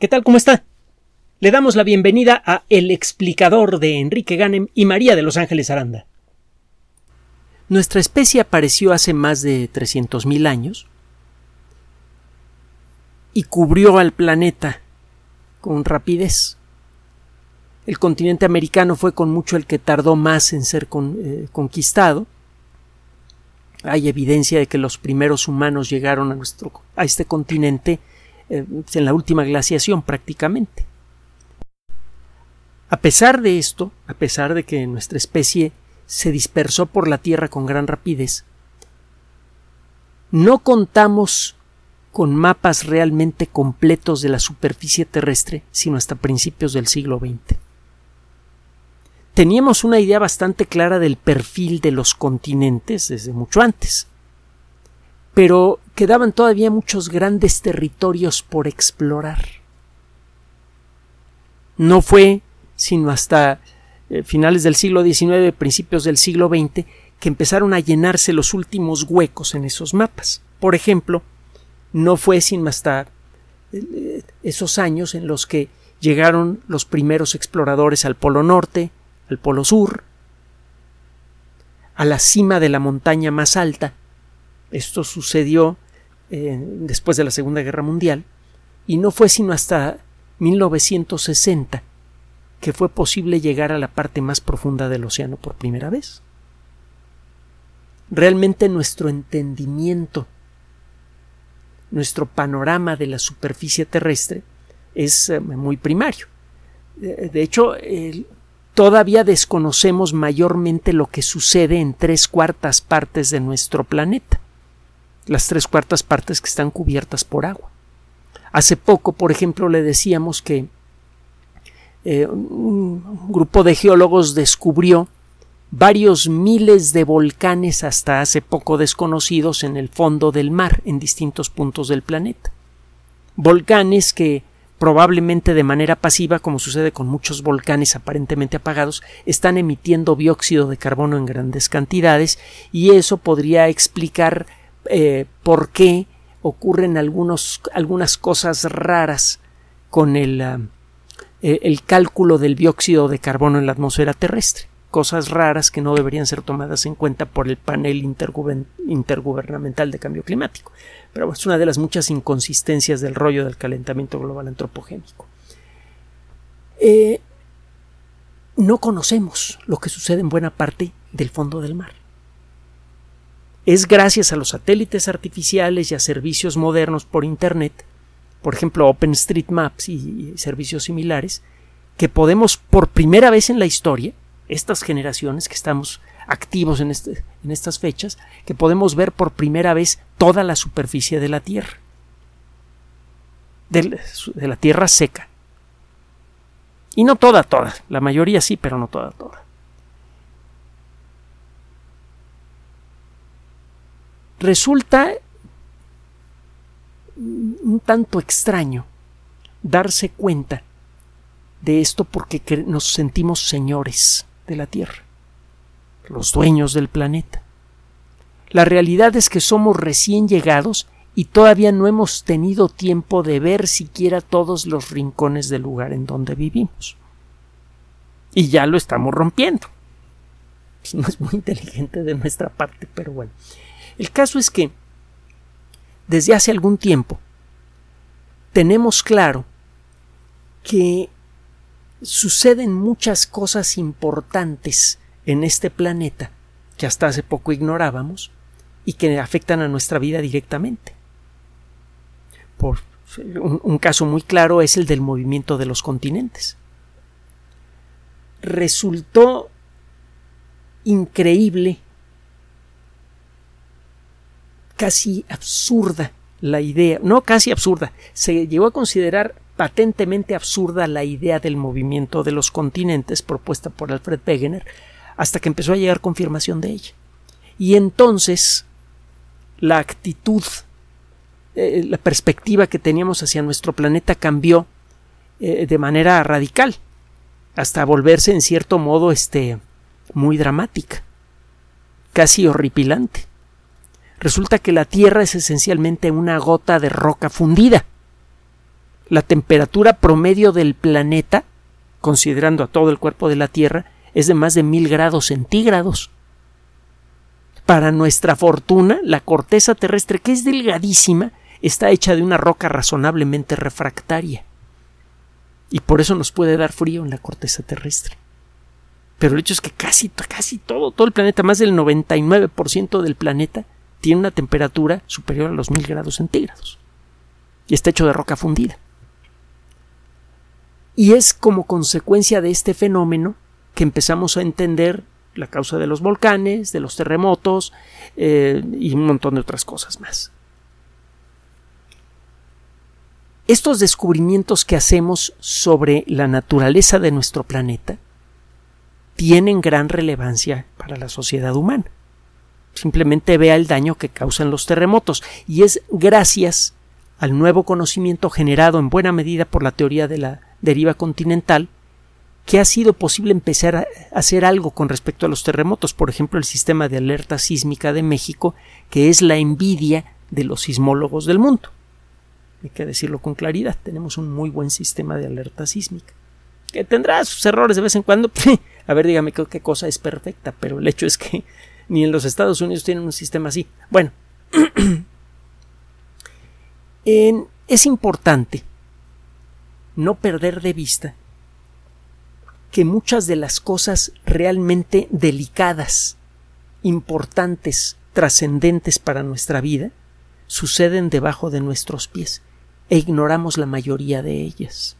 ¿Qué tal? ¿Cómo está? Le damos la bienvenida a El explicador de Enrique Ganem y María de Los Ángeles Aranda. Nuestra especie apareció hace más de 300.000 años y cubrió al planeta con rapidez. El continente americano fue con mucho el que tardó más en ser eh, conquistado. Hay evidencia de que los primeros humanos llegaron a, nuestro, a este continente eh, en la última glaciación prácticamente. A pesar de esto, a pesar de que nuestra especie se dispersó por la Tierra con gran rapidez, no contamos con mapas realmente completos de la superficie terrestre sino hasta principios del siglo XX. Teníamos una idea bastante clara del perfil de los continentes desde mucho antes, pero quedaban todavía muchos grandes territorios por explorar. No fue sino hasta eh, finales del siglo XIX, principios del siglo XX, que empezaron a llenarse los últimos huecos en esos mapas. Por ejemplo, no fue sino hasta eh, esos años en los que llegaron los primeros exploradores al Polo Norte, al Polo Sur, a la cima de la montaña más alta. Esto sucedió eh, después de la Segunda Guerra Mundial, y no fue sino hasta 1960 que fue posible llegar a la parte más profunda del océano por primera vez. Realmente nuestro entendimiento, nuestro panorama de la superficie terrestre es eh, muy primario. De hecho, todavía desconocemos mayormente lo que sucede en tres cuartas partes de nuestro planeta las tres cuartas partes que están cubiertas por agua. Hace poco, por ejemplo, le decíamos que eh, un grupo de geólogos descubrió varios miles de volcanes hasta hace poco desconocidos en el fondo del mar en distintos puntos del planeta. Volcanes que probablemente de manera pasiva, como sucede con muchos volcanes aparentemente apagados, están emitiendo dióxido de carbono en grandes cantidades y eso podría explicar eh, por qué ocurren algunos, algunas cosas raras con el, ah, eh, el cálculo del dióxido de carbono en la atmósfera terrestre. Cosas raras que no deberían ser tomadas en cuenta por el panel intergubernamental de cambio climático. Pero es una de las muchas inconsistencias del rollo del calentamiento global antropogénico. Eh, no conocemos lo que sucede en buena parte del fondo del mar es gracias a los satélites artificiales y a servicios modernos por Internet, por ejemplo OpenStreetMaps y, servicios similares, que podemos por primera vez en la historia, estas generaciones que estamos activos en, este, estas fechas, que podemos ver por primera vez toda la superficie de la Tierra, de la Tierra seca. Y no toda, toda, la mayoría sí, pero no toda, toda. Resulta un tanto extraño darse cuenta de esto porque nos sentimos señores de la Tierra, los dueños del planeta. La realidad es que somos recién llegados y todavía no hemos tenido tiempo de ver siquiera todos los rincones del lugar en donde vivimos. Y ya lo estamos rompiendo. No es muy inteligente de nuestra parte, pero bueno. El caso es que desde hace algún tiempo tenemos claro que suceden muchas cosas importantes en este planeta que hasta hace poco ignorábamos y que afectan a nuestra vida directamente. Por un, un, caso muy claro es el del movimiento de los continentes. Resultó increíble casi absurda la idea, no casi absurda, se llegó a considerar patentemente absurda la idea del movimiento de los continentes propuesta por Alfred Wegener hasta que empezó a llegar confirmación de ella. Y entonces la actitud, eh, la perspectiva que teníamos hacia nuestro planeta cambió eh, de manera radical, hasta volverse en cierto modo este muy dramática, casi horripilante. Resulta que la Tierra es esencialmente una gota de roca fundida. la temperatura promedio del planeta, considerando a todo el cuerpo de la Tierra, es de más de mil grados centígrados. Para nuestra fortuna, la corteza terrestre, que es delgadísima, está hecha de una roca razonablemente refractaria. Y por eso nos puede dar frío en la corteza terrestre. Pero el hecho es que casi, casi todo, todo el planeta, más del 99% del planeta, tiene una temperatura superior a los mil grados centígrados. Y está hecho de roca fundida. Y es como consecuencia de este fenómeno que empezamos a entender la causa de los volcanes, de los terremotos eh, y un montón de otras cosas más. Estos descubrimientos que hacemos sobre la naturaleza de nuestro planeta tienen gran relevancia para la sociedad humana. Simplemente vea el daño que causan los terremotos. Y es gracias al nuevo conocimiento generado en buena medida por la teoría de la deriva continental que ha sido posible empezar a hacer algo con respecto a los terremotos, por ejemplo el sistema de alerta sísmica de México, que es la envidia de los sismólogos del mundo. Hay que decirlo con claridad, tenemos un muy buen sistema de alerta sísmica, que tendrá sus errores de vez en cuando, a ver dígame qué cosa es perfecta, pero el hecho es que ni en los Estados Unidos tienen un sistema así. Bueno, es importante no perder de vista que muchas de las cosas realmente delicadas, importantes, trascendentes para nuestra vida, suceden debajo de nuestros pies e ignoramos la mayoría de ellas.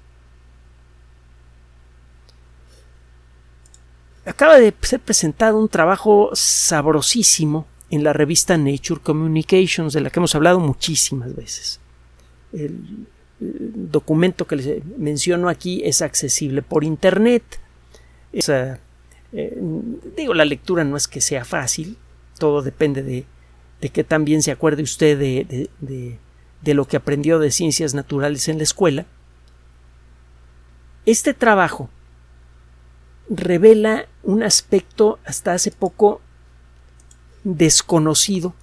Acaba de ser presentado un trabajo sabrosísimo en la revista Nature Communications, de la que hemos hablado muchísimas veces. El, documento que les menciono aquí es accesible por Internet. Eh, digo, la lectura no es que sea fácil, todo depende de, de que también se acuerde usted de, de, de lo que aprendió de ciencias naturales en la escuela. Este trabajo revela un aspecto hasta hace poco desconocido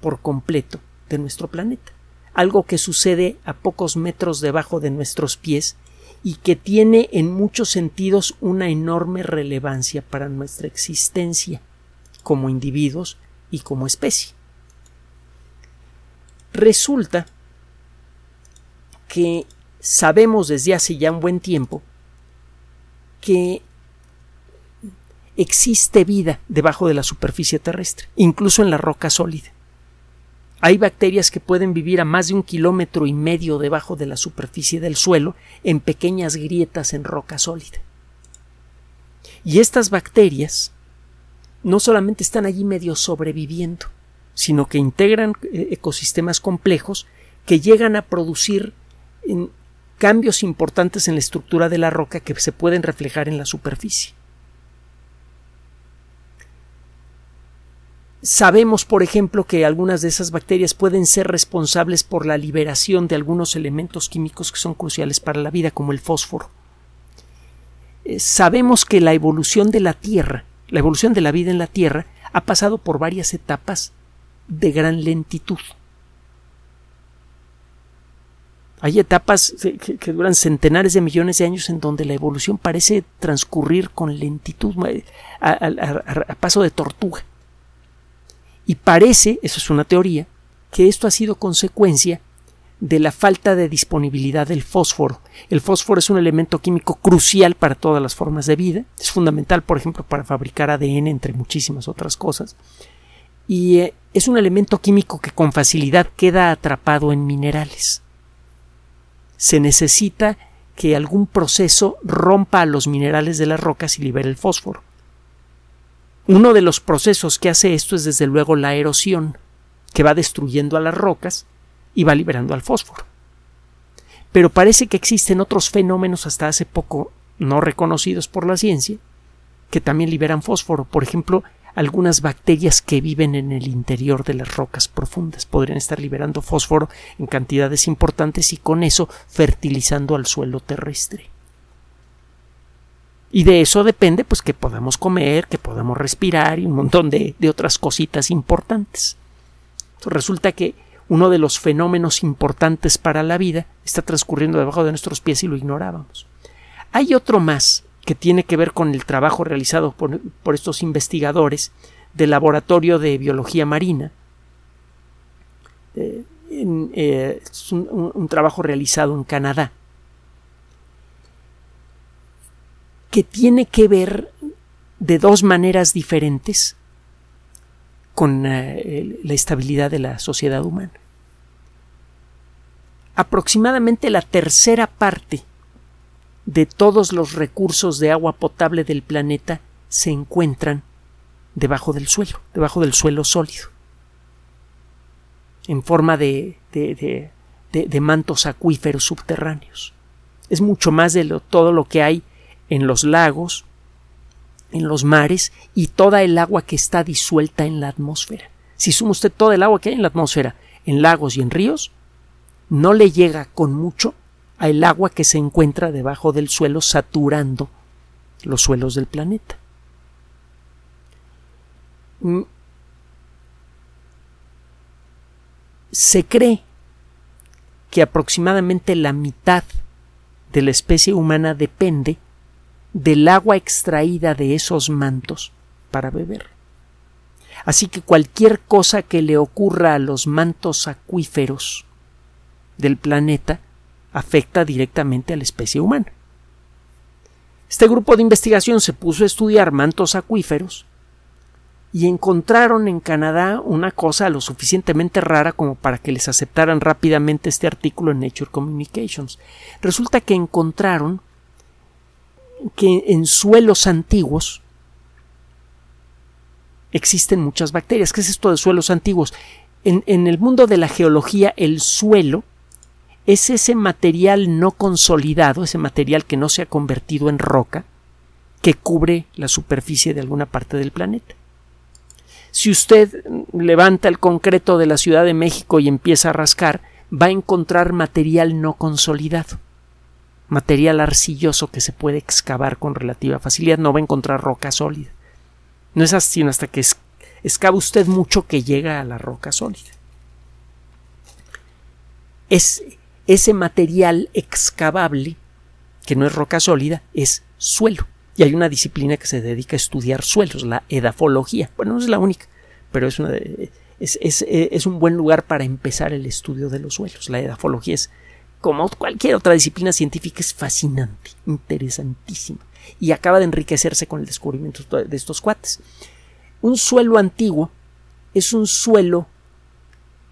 por completo de nuestro planeta, algo que sucede a pocos metros debajo de nuestros pies y que tiene en muchos sentidos una enorme relevancia para nuestra existencia como individuos y como especie. Resulta que sabemos desde hace ya un buen tiempo que existe vida debajo de la superficie terrestre, incluso en la roca sólida. Hay bacterias que pueden vivir a más de un kilómetro y medio debajo de la superficie del suelo en pequeñas grietas en roca sólida. Y estas bacterias no solamente están allí medio sobreviviendo, sino que integran eh, ecosistemas complejos que llegan a producir cambios importantes en la estructura de la roca que se pueden reflejar en la superficie. Sabemos, por ejemplo, que algunas de esas bacterias pueden ser responsables por la liberación de algunos elementos químicos que son cruciales para la vida, como el fósforo. Eh, sabemos que la evolución de la Tierra, la evolución de la vida en la Tierra, ha pasado por varias etapas de gran lentitud. Hay etapas que, duran centenares de millones de años en donde la evolución parece transcurrir con lentitud, eh, a paso de tortuga. Y parece, eso es una teoría, que esto ha sido consecuencia de la falta de disponibilidad del fósforo. El fósforo es un elemento químico crucial para todas las formas de vida. Es fundamental, por ejemplo, para fabricar ADN, entre muchísimas otras cosas. Y eh, es un elemento químico que con facilidad queda atrapado en minerales. Se necesita que algún proceso rompa a los minerales de las rocas y libere el fósforo. Uno de los procesos que hace esto es desde luego la erosión, que va destruyendo a las rocas y va liberando al fósforo. Pero parece que existen otros fenómenos hasta hace poco no reconocidos por la ciencia que también liberan fósforo. Por ejemplo, algunas bacterias que viven en el interior de las rocas profundas podrían estar liberando fósforo en cantidades importantes y con eso fertilizando al suelo terrestre. Y de eso depende pues que podamos comer, que podamos respirar y un montón de, otras cositas importantes. resulta que uno de los fenómenos importantes para la vida está transcurriendo debajo de nuestros pies y lo ignorábamos. Hay otro más que tiene que ver con el trabajo realizado por, estos investigadores del Laboratorio de Biología Marina. Eh, eh, es un trabajo realizado en Canadá que tiene que ver de dos maneras diferentes con eh, la estabilidad de la sociedad humana. Aproximadamente la tercera parte de todos los recursos de agua potable del planeta se encuentran debajo del suelo, debajo del suelo sólido, en forma de, de, mantos acuíferos subterráneos. Es mucho más de todo lo que hay en los lagos, en los mares y toda el agua que está disuelta en la atmósfera. Si suma usted todo el agua que hay en la atmósfera, en lagos y en ríos, no le llega con mucho al agua que se encuentra debajo del suelo saturando los suelos del planeta. Mm. Se cree que aproximadamente la mitad de la especie humana depende del agua extraída de esos mantos para beber. Así que cualquier cosa que le ocurra a los mantos acuíferos del planeta afecta directamente a la especie humana. Este grupo de investigación se puso a estudiar mantos acuíferos y encontraron en Canadá una cosa lo suficientemente rara como para que les aceptaran rápidamente este artículo en Nature Communications. Resulta que encontraron que en suelos antiguos existen muchas bacterias. ¿Qué es esto de suelos antiguos? En, en, el mundo de la geología, el suelo es ese material no consolidado, ese material que no se ha convertido en roca, que cubre la superficie de alguna parte del planeta. Si usted levanta el concreto de la Ciudad de México y empieza a rascar, va a encontrar material no consolidado material arcilloso que se puede excavar con relativa facilidad, no va a encontrar roca sólida. No es así sino hasta que excava usted mucho que llega a la roca sólida. Es ese material excavable, que no es roca sólida, es suelo. Y hay una disciplina que se dedica a estudiar suelos, la edafología. Bueno, no es la única, pero es, es, es un buen lugar para empezar el estudio de los suelos. La edafología es como cualquier otra disciplina científica, es fascinante, interesantísima, y acaba de enriquecerse con el descubrimiento de estos cuates. Un suelo antiguo es un suelo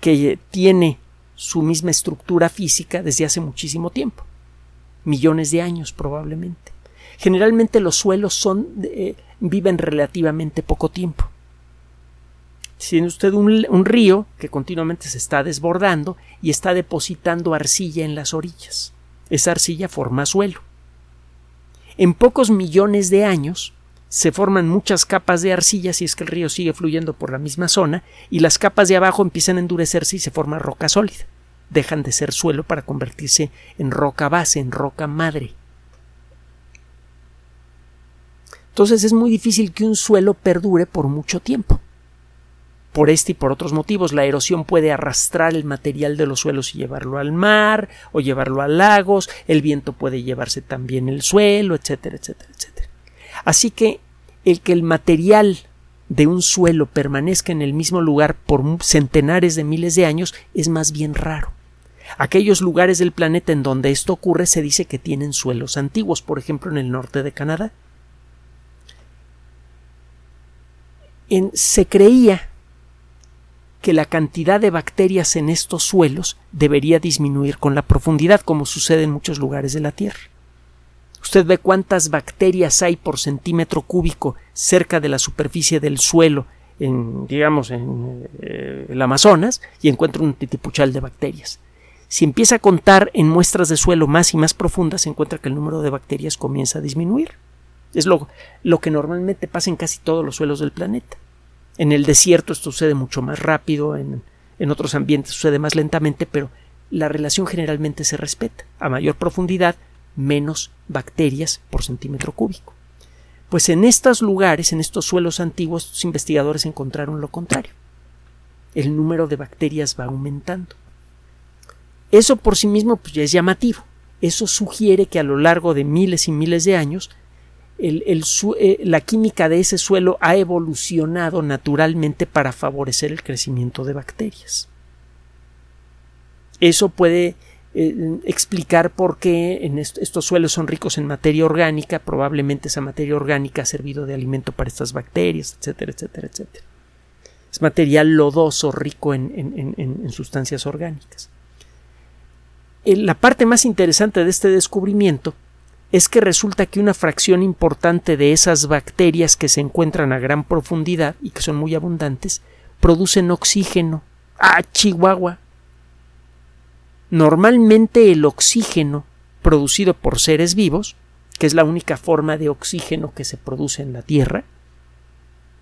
que tiene su misma estructura física desde hace muchísimo tiempo, millones de años probablemente. Generalmente los suelos son, eh, viven relativamente poco tiempo tiene usted un, río que continuamente se está desbordando y está depositando arcilla en las orillas. Esa arcilla forma suelo. En pocos millones de años se forman muchas capas de arcilla si es que el río sigue fluyendo por la misma zona y las capas de abajo empiezan a endurecerse y se forma roca sólida. Dejan de ser suelo para convertirse en roca base, en roca madre. Entonces es muy difícil que un suelo perdure por mucho tiempo. Por este y por otros motivos, la erosión puede arrastrar el material de los suelos y llevarlo al mar o llevarlo a lagos, el viento puede llevarse también el suelo, etcétera, etcétera, etcétera. Así que el que el material de un suelo permanezca en el mismo lugar por centenares de miles de años es más bien raro. Aquellos lugares del planeta en donde esto ocurre se dice que tienen suelos antiguos, por ejemplo en el norte de Canadá. En, se creía que la cantidad de bacterias en estos suelos debería disminuir con la profundidad, como sucede en muchos lugares de la Tierra. Usted ve cuántas bacterias hay por centímetro cúbico cerca de la superficie del suelo, en, digamos, en eh, el Amazonas, y encuentra un titipuchal de bacterias. Si empieza a contar en muestras de suelo más y más profundas, se encuentra que el número de bacterias comienza a disminuir. Es lo, lo que normalmente pasa en casi todos los suelos del planeta. En el desierto esto sucede mucho más rápido, en, en otros ambientes sucede más lentamente, pero la relación generalmente se respeta. A mayor profundidad, menos bacterias por centímetro cúbico. Pues en estos lugares, en estos suelos antiguos, los investigadores encontraron lo contrario. el número de bacterias va aumentando. Eso por sí mismo pues, ya es llamativo. Eso sugiere que a lo largo de miles y miles de años eh, la química de ese suelo ha evolucionado naturalmente para favorecer el crecimiento de bacterias. Eso puede eh, explicar por qué en estos suelos son ricos en materia orgánica, probablemente esa materia orgánica ha servido de alimento para estas bacterias, etcétera, etcétera, etcétera. Es material lodoso rico en sustancias orgánicas. La parte más interesante de este descubrimiento es que resulta que una fracción importante de esas bacterias que se encuentran a gran profundidad y que son muy abundantes producen oxígeno. ¡Ah, Chihuahua! Normalmente el oxígeno producido por seres vivos, que es la única forma de oxígeno que se produce en la Tierra,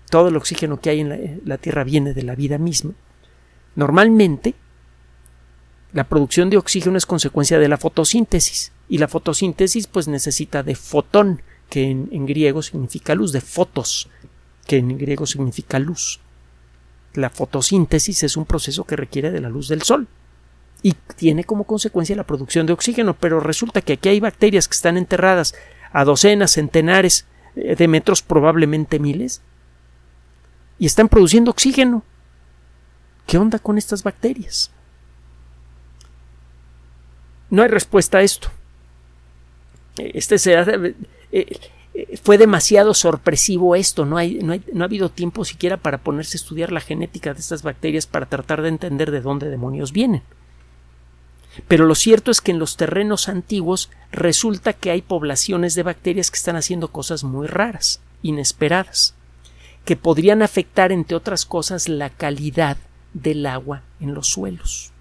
todo el oxígeno que hay en la, la Tierra viene de la vida misma, normalmente la producción de oxígeno es consecuencia de la fotosíntesis y la fotosíntesis pues necesita de fotón, que en, griego significa luz, de fotos, que en griego significa luz. La fotosíntesis es un proceso que requiere de la luz del sol y tiene como consecuencia la producción de oxígeno, pero resulta que aquí hay bacterias que están enterradas a docenas, centenares eh, de metros, probablemente miles, y están produciendo oxígeno. ¿Qué onda con estas bacterias? No hay respuesta a esto. Este eh, eh, fue demasiado sorpresivo esto, no, hay, no, no ha habido tiempo siquiera para ponerse a estudiar la genética de estas bacterias para tratar de entender de dónde demonios vienen. Pero lo cierto es que en los terrenos antiguos resulta que hay poblaciones de bacterias que están haciendo cosas muy raras, inesperadas, que podrían afectar, entre otras cosas, la calidad del agua en los suelos.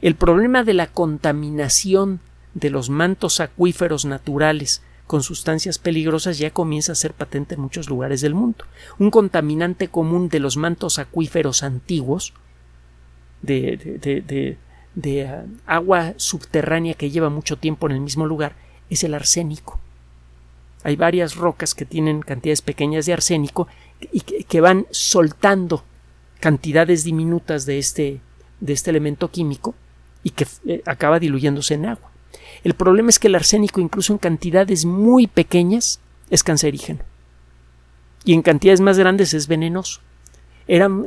El problema de la contaminación de los mantos acuíferos naturales con sustancias peligrosas ya comienza a ser patente en muchos lugares del mundo. Un contaminante común de los mantos acuíferos antiguos, de, de, ah, agua subterránea que lleva mucho tiempo en el mismo lugar, es el arsénico. Hay varias rocas que tienen cantidades pequeñas de arsénico y que, van soltando cantidades diminutas de este, de este elemento químico y que eh, acaba diluyéndose en agua. El problema es que el arsénico, incluso en cantidades muy pequeñas, es cancerígeno. Y en cantidades más grandes es venenoso. Eran,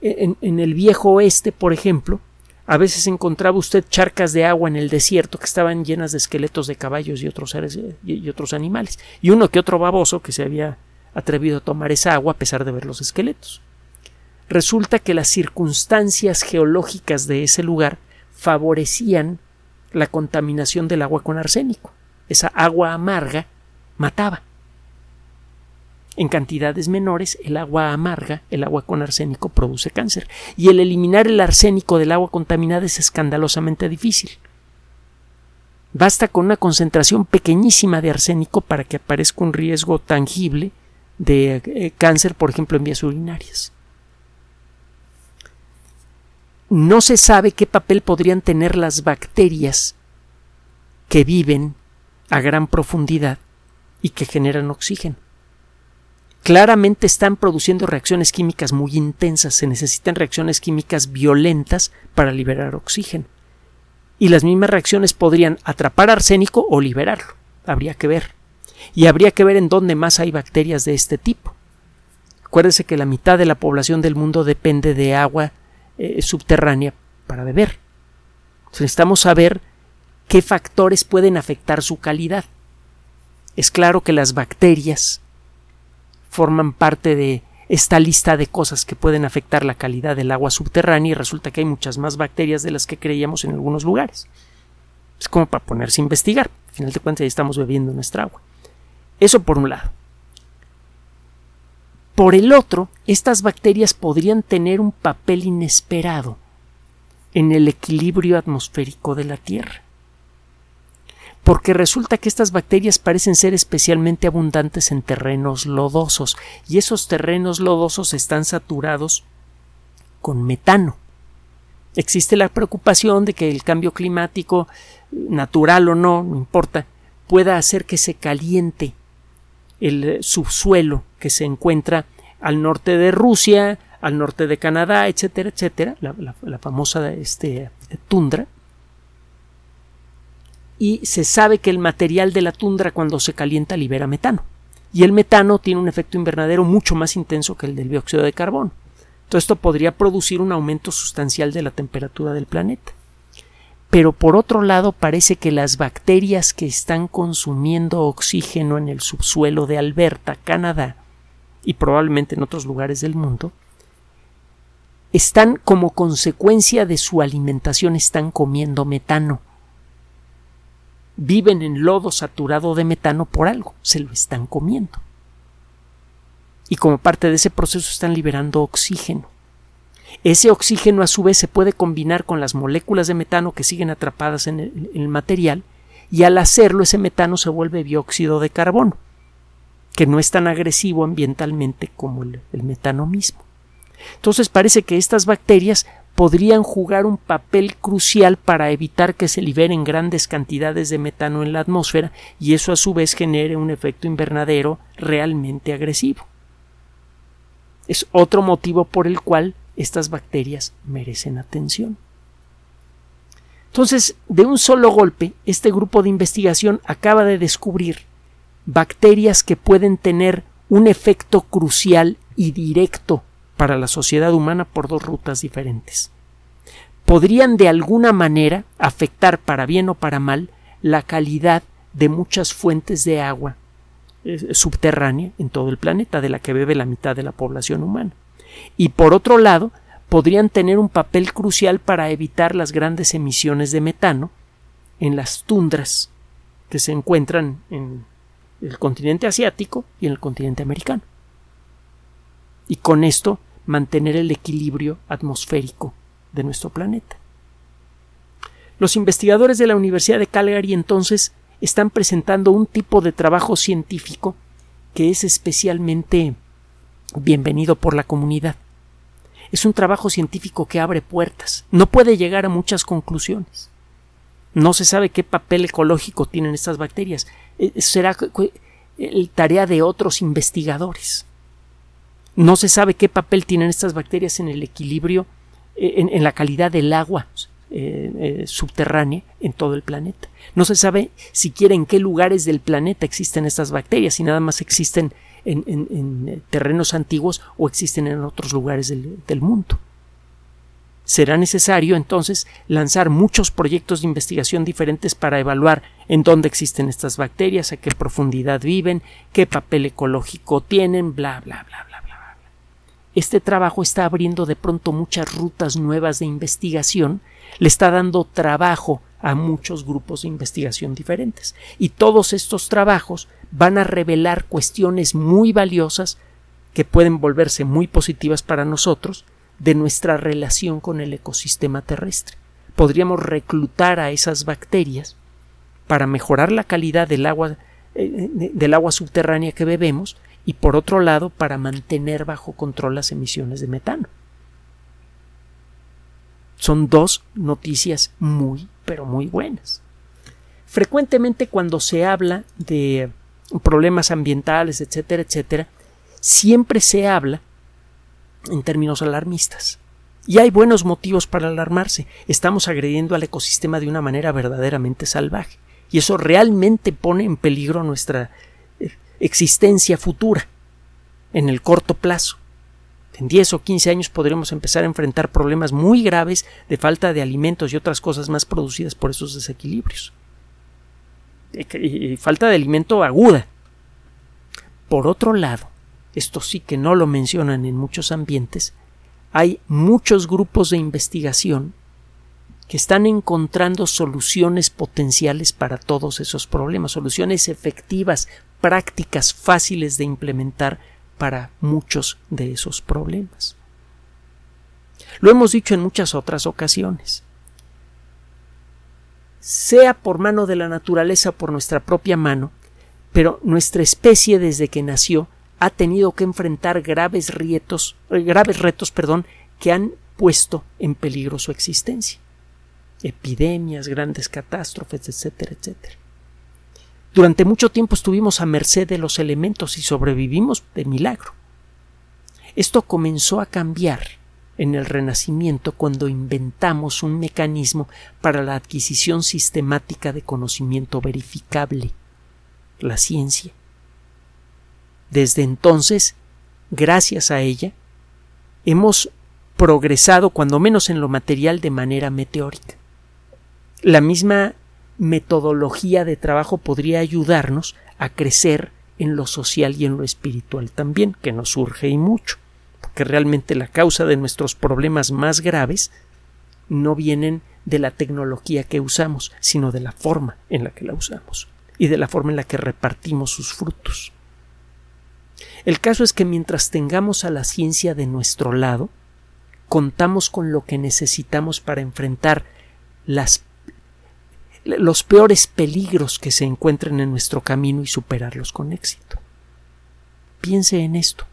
eh, en, el viejo oeste, por ejemplo, a veces encontraba usted charcas de agua en el desierto que estaban llenas de esqueletos de caballos y otros seres y otros animales. Y uno que otro baboso que se había atrevido a tomar esa agua a pesar de ver los esqueletos. Resulta que las circunstancias geológicas de ese lugar favorecían la contaminación del agua con arsénico. Esa agua amarga mataba. En cantidades menores, el agua amarga, el agua con arsénico, produce cáncer. Y el eliminar el arsénico del agua contaminada es escandalosamente difícil. Basta con una concentración pequeñísima de arsénico para que aparezca un riesgo tangible de eh, cáncer, por ejemplo, en vías urinarias no se sabe qué papel podrían tener las bacterias que viven a gran profundidad y que generan oxígeno. Claramente están produciendo reacciones químicas muy intensas, se necesitan reacciones químicas violentas para liberar oxígeno. Y las mismas reacciones podrían atrapar arsénico o liberarlo. Habría que ver. Y habría que ver en dónde más hay bacterias de este tipo. Acuérdense que la mitad de la población del mundo depende de agua eh, subterránea para beber. necesitamos saber qué factores pueden afectar su calidad. Es claro que las bacterias forman parte de esta lista de cosas que pueden afectar la calidad del agua subterránea y resulta que hay muchas más bacterias de las que creíamos en algunos lugares. Es como para ponerse a investigar. Al final de cuentas, ya estamos bebiendo nuestra agua. Eso por un lado. Por el otro, estas bacterias podrían tener un papel inesperado en el equilibrio atmosférico de la Tierra. Porque resulta que estas bacterias parecen ser especialmente abundantes en terrenos lodosos, y esos terrenos lodosos están saturados con metano. Existe la preocupación de que el cambio climático, natural o no, no importa, pueda hacer que se caliente el subsuelo que se encuentra al norte de Rusia, al norte de Canadá, etcétera, etcétera, la, famosa este, tundra. Y se sabe que el material de la tundra cuando se calienta libera metano. Y el metano tiene un efecto invernadero mucho más intenso que el del dióxido de carbono. Todo esto podría producir un aumento sustancial de la temperatura del planeta. Pero por otro lado parece que las bacterias que están consumiendo oxígeno en el subsuelo de Alberta, Canadá, y probablemente en otros lugares del mundo, están como consecuencia de su alimentación están comiendo metano. Viven en lodo saturado de metano por algo, se lo están comiendo. Y como parte de ese proceso están liberando oxígeno. Ese oxígeno a su vez se puede combinar con las moléculas de metano que siguen atrapadas en el, material y al hacerlo ese metano se vuelve dióxido de carbono, que no es tan agresivo ambientalmente como el metano mismo. Entonces parece que estas bacterias podrían jugar un papel crucial para evitar que se liberen grandes cantidades de metano en la atmósfera y eso a su vez genere un efecto invernadero realmente agresivo. Es otro motivo por el cual estas bacterias merecen atención. Entonces, de un solo golpe, este grupo de investigación acaba de descubrir bacterias que pueden tener un efecto crucial y directo para la sociedad humana por dos rutas diferentes. Podrían de alguna manera afectar para bien o para mal la calidad de muchas fuentes de agua eh, subterránea en todo el planeta, de la que bebe la mitad de la población humana. Y por otro lado, podrían tener un papel crucial para evitar las grandes emisiones de metano en las tundras que se encuentran en el continente asiático y en el continente americano. Y con esto mantener el equilibrio atmosférico de nuestro planeta. Los investigadores de la Universidad de Calgary entonces están presentando un tipo de trabajo científico que es especialmente bienvenido por la comunidad. Es un trabajo científico que abre puertas, no puede llegar a muchas conclusiones. No se sabe qué papel ecológico tienen estas bacterias. Eh, será tarea de otros investigadores. No se sabe qué papel tienen estas bacterias en el equilibrio, eh, en, la calidad del agua eh, eh, subterránea en todo el planeta. No se sabe siquiera en qué lugares del planeta existen estas bacterias, si nada más existen en, terrenos antiguos o existen en otros lugares del, mundo. Será necesario entonces lanzar muchos proyectos de investigación diferentes para evaluar en dónde existen estas bacterias, a qué profundidad viven, qué papel ecológico tienen, bla, bla, bla, bla este trabajo está abriendo de pronto muchas rutas nuevas de investigación, le está dando trabajo a muchos grupos de investigación diferentes. Y todos estos trabajos van a revelar cuestiones muy valiosas que pueden volverse muy positivas para nosotros de nuestra relación con el ecosistema terrestre. Podríamos reclutar a esas bacterias para mejorar la calidad del agua, eh, del agua subterránea que bebemos y por otro lado para mantener bajo control las emisiones de metano. Son dos noticias muy, pero muy buenas. Frecuentemente cuando se habla de problemas ambientales, etcétera, etcétera, siempre se habla en términos alarmistas. Y hay buenos motivos para alarmarse. Estamos agrediendo al ecosistema de una manera verdaderamente salvaje. Y eso realmente pone en peligro nuestra existencia futura en el corto plazo. En 10 o 15 años podremos empezar a enfrentar problemas muy graves de falta de alimentos y otras cosas más producidas por esos desequilibrios. Y falta de alimento aguda. Por otro lado, esto sí que no lo mencionan en muchos ambientes, hay muchos grupos de investigación que están encontrando soluciones potenciales para todos esos problemas, soluciones efectivas, prácticas, fáciles de implementar para muchos de esos problemas. Lo hemos dicho en muchas otras ocasiones. Sea por mano de la naturaleza por nuestra propia mano, pero nuestra especie desde que nació ha tenido que enfrentar graves retos, eh, graves retos perdón, que han puesto en peligro su existencia epidemias, grandes catástrofes, etcétera, etcétera. Durante mucho tiempo estuvimos a merced de los elementos y sobrevivimos de milagro. Esto comenzó a cambiar en el Renacimiento cuando inventamos un mecanismo para la adquisición sistemática de conocimiento verificable, la ciencia. Desde entonces, gracias a ella, hemos progresado, cuando menos en lo material, de manera meteórica. La misma metodología de trabajo podría ayudarnos a crecer en lo social y en lo espiritual también, que nos surge y mucho, porque realmente la causa de nuestros problemas más graves no vienen de la tecnología que usamos, sino de la forma en la que la usamos y de la forma en la que repartimos sus frutos. El caso es que mientras tengamos a la ciencia de nuestro lado, contamos con lo que necesitamos para enfrentar las, los peores peligros que se encuentren en nuestro camino y superarlos con éxito. Piense en esto.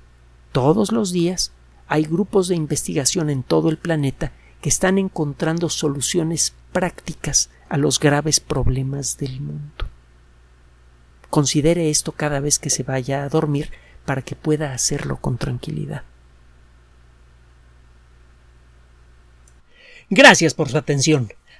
Todos los días hay grupos de investigación en todo el planeta que están encontrando soluciones prácticas a los graves problemas del mundo. Considere esto cada vez que se vaya a dormir para que pueda hacerlo con tranquilidad. Gracias por su atención.